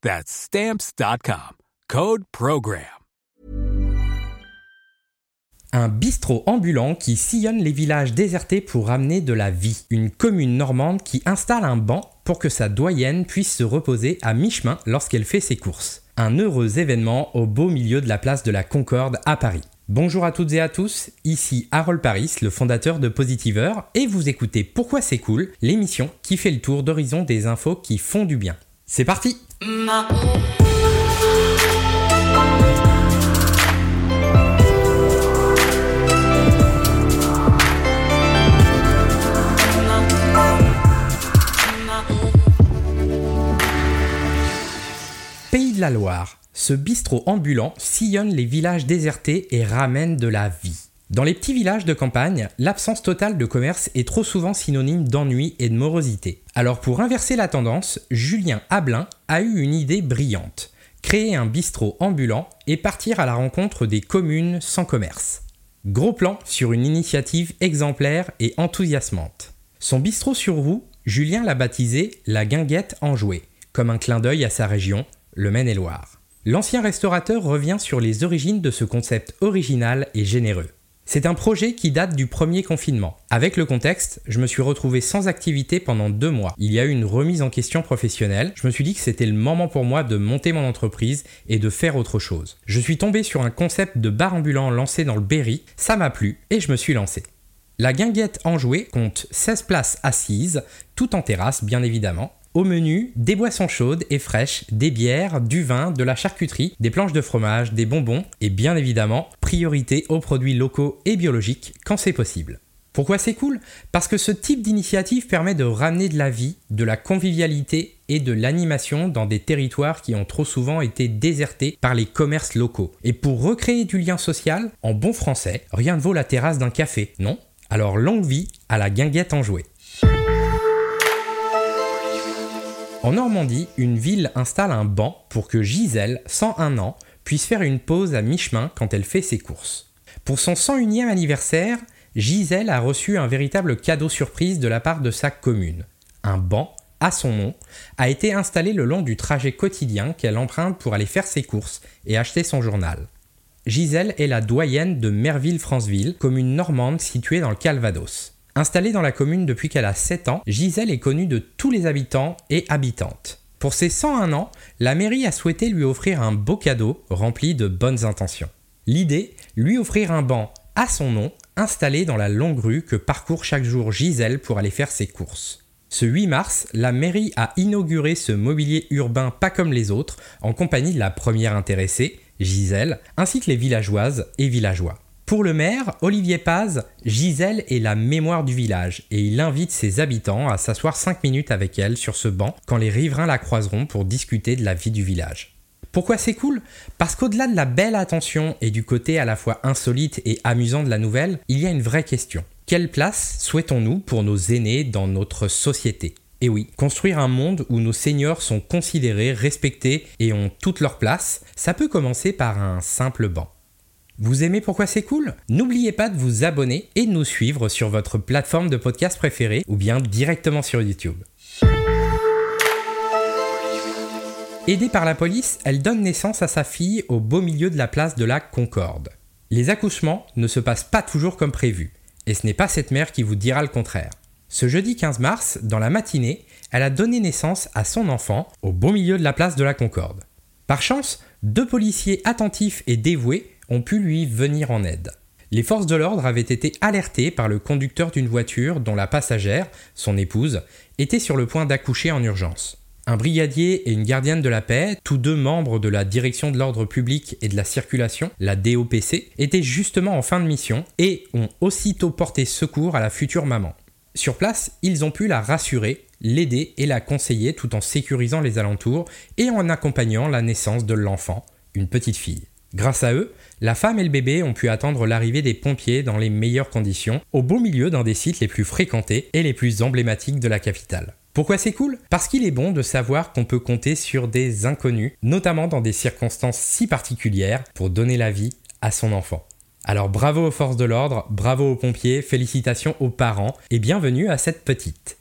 That's Stamps.com. Code PROGRAM. Un bistrot ambulant qui sillonne les villages désertés pour ramener de la vie. Une commune normande qui installe un banc pour que sa doyenne puisse se reposer à mi-chemin lorsqu'elle fait ses courses. Un heureux événement au beau milieu de la place de la Concorde à Paris. Bonjour à toutes et à tous, ici Harold Paris, le fondateur de Positiver, et vous écoutez Pourquoi c'est cool, l'émission qui fait le tour d'horizon des infos qui font du bien. C'est parti Pays de la Loire, ce bistrot ambulant sillonne les villages désertés et ramène de la vie. Dans les petits villages de campagne, l'absence totale de commerce est trop souvent synonyme d'ennui et de morosité. Alors pour inverser la tendance, Julien Ablin a eu une idée brillante. Créer un bistrot ambulant et partir à la rencontre des communes sans commerce. Gros plan sur une initiative exemplaire et enthousiasmante. Son bistrot sur roue, Julien l'a baptisé la Guinguette Enjouée, comme un clin d'œil à sa région, le Maine-et-Loire. L'ancien restaurateur revient sur les origines de ce concept original et généreux. C'est un projet qui date du premier confinement. Avec le contexte, je me suis retrouvé sans activité pendant deux mois. Il y a eu une remise en question professionnelle. Je me suis dit que c'était le moment pour moi de monter mon entreprise et de faire autre chose. Je suis tombé sur un concept de bar ambulant lancé dans le Berry. Ça m'a plu et je me suis lancé. La guinguette enjouée compte 16 places assises, tout en terrasse bien évidemment. Au menu, des boissons chaudes et fraîches, des bières, du vin, de la charcuterie, des planches de fromage, des bonbons et bien évidemment, priorité aux produits locaux et biologiques quand c'est possible. Pourquoi c'est cool? Parce que ce type d'initiative permet de ramener de la vie, de la convivialité et de l'animation dans des territoires qui ont trop souvent été désertés par les commerces locaux. Et pour recréer du lien social, en bon français, rien ne vaut la terrasse d'un café, non? Alors longue vie à la guinguette enjouée. En Normandie, une ville installe un banc pour que Gisèle, 101 ans, puisse faire une pause à mi-chemin quand elle fait ses courses. Pour son 101e anniversaire, Gisèle a reçu un véritable cadeau surprise de la part de sa commune. Un banc, à son nom, a été installé le long du trajet quotidien qu'elle emprunte pour aller faire ses courses et acheter son journal. Gisèle est la doyenne de Merville-Franceville, commune normande située dans le Calvados. Installée dans la commune depuis qu'elle a 7 ans, Gisèle est connue de tous les habitants et habitantes. Pour ses 101 ans, la mairie a souhaité lui offrir un beau cadeau rempli de bonnes intentions. L'idée, lui offrir un banc à son nom, installé dans la longue rue que parcourt chaque jour Gisèle pour aller faire ses courses. Ce 8 mars, la mairie a inauguré ce mobilier urbain pas comme les autres, en compagnie de la première intéressée, Gisèle, ainsi que les villageoises et villageois. Pour le maire, Olivier Paz, Gisèle est la mémoire du village et il invite ses habitants à s'asseoir 5 minutes avec elle sur ce banc quand les riverains la croiseront pour discuter de la vie du village. Pourquoi c'est cool? Parce qu'au-delà de la belle attention et du côté à la fois insolite et amusant de la nouvelle, il y a une vraie question. Quelle place souhaitons-nous pour nos aînés dans notre société? Et oui, construire un monde où nos seniors sont considérés, respectés et ont toute leur place, ça peut commencer par un simple banc. Vous aimez pourquoi c'est cool? N'oubliez pas de vous abonner et de nous suivre sur votre plateforme de podcast préférée ou bien directement sur YouTube. Aidée par la police, elle donne naissance à sa fille au beau milieu de la place de la Concorde. Les accouchements ne se passent pas toujours comme prévu, et ce n'est pas cette mère qui vous dira le contraire. Ce jeudi 15 mars, dans la matinée, elle a donné naissance à son enfant au beau milieu de la place de la Concorde. Par chance, deux policiers attentifs et dévoués ont pu lui venir en aide. Les forces de l'ordre avaient été alertées par le conducteur d'une voiture dont la passagère, son épouse, était sur le point d'accoucher en urgence. Un brigadier et une gardienne de la paix, tous deux membres de la direction de l'ordre public et de la circulation, la DOPC, étaient justement en fin de mission et ont aussitôt porté secours à la future maman. Sur place, ils ont pu la rassurer, l'aider et la conseiller tout en sécurisant les alentours et en accompagnant la naissance de l'enfant, une petite fille. Grâce à eux, la femme et le bébé ont pu attendre l'arrivée des pompiers dans les meilleures conditions, au beau milieu d'un des sites les plus fréquentés et les plus emblématiques de la capitale. Pourquoi c'est cool? Parce qu'il est bon de savoir qu'on peut compter sur des inconnus, notamment dans des circonstances si particulières, pour donner la vie à son enfant. Alors bravo aux forces de l'ordre, bravo aux pompiers, félicitations aux parents et bienvenue à cette petite.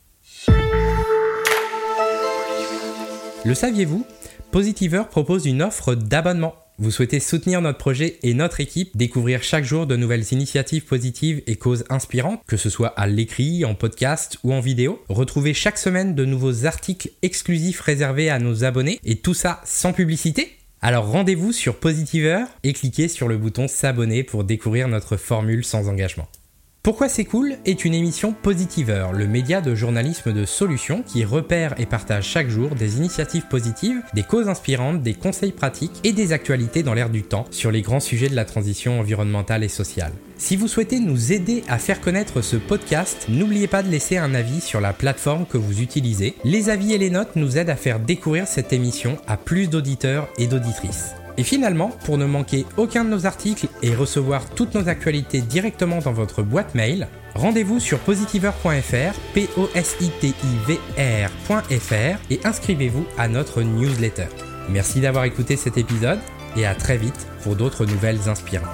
Le saviez-vous? Positiver propose une offre d'abonnement vous souhaitez soutenir notre projet et notre équipe, découvrir chaque jour de nouvelles initiatives positives et causes inspirantes, que ce soit à l'écrit, en podcast ou en vidéo. Retrouvez chaque semaine de nouveaux articles exclusifs réservés à nos abonnés et tout ça sans publicité alors rendez-vous sur Positiver et cliquez sur le bouton s'abonner pour découvrir notre formule sans engagement. Pourquoi c'est cool est une émission Positiver, le média de journalisme de solutions qui repère et partage chaque jour des initiatives positives, des causes inspirantes, des conseils pratiques et des actualités dans l'air du temps sur les grands sujets de la transition environnementale et sociale. Si vous souhaitez nous aider à faire connaître ce podcast, n'oubliez pas de laisser un avis sur la plateforme que vous utilisez. Les avis et les notes nous aident à faire découvrir cette émission à plus d'auditeurs et d'auditrices. Et finalement, pour ne manquer aucun de nos articles et recevoir toutes nos actualités directement dans votre boîte mail, rendez-vous sur positiver.fr, p o s i t i v r.fr et inscrivez-vous à notre newsletter. Merci d'avoir écouté cet épisode et à très vite pour d'autres nouvelles inspirantes.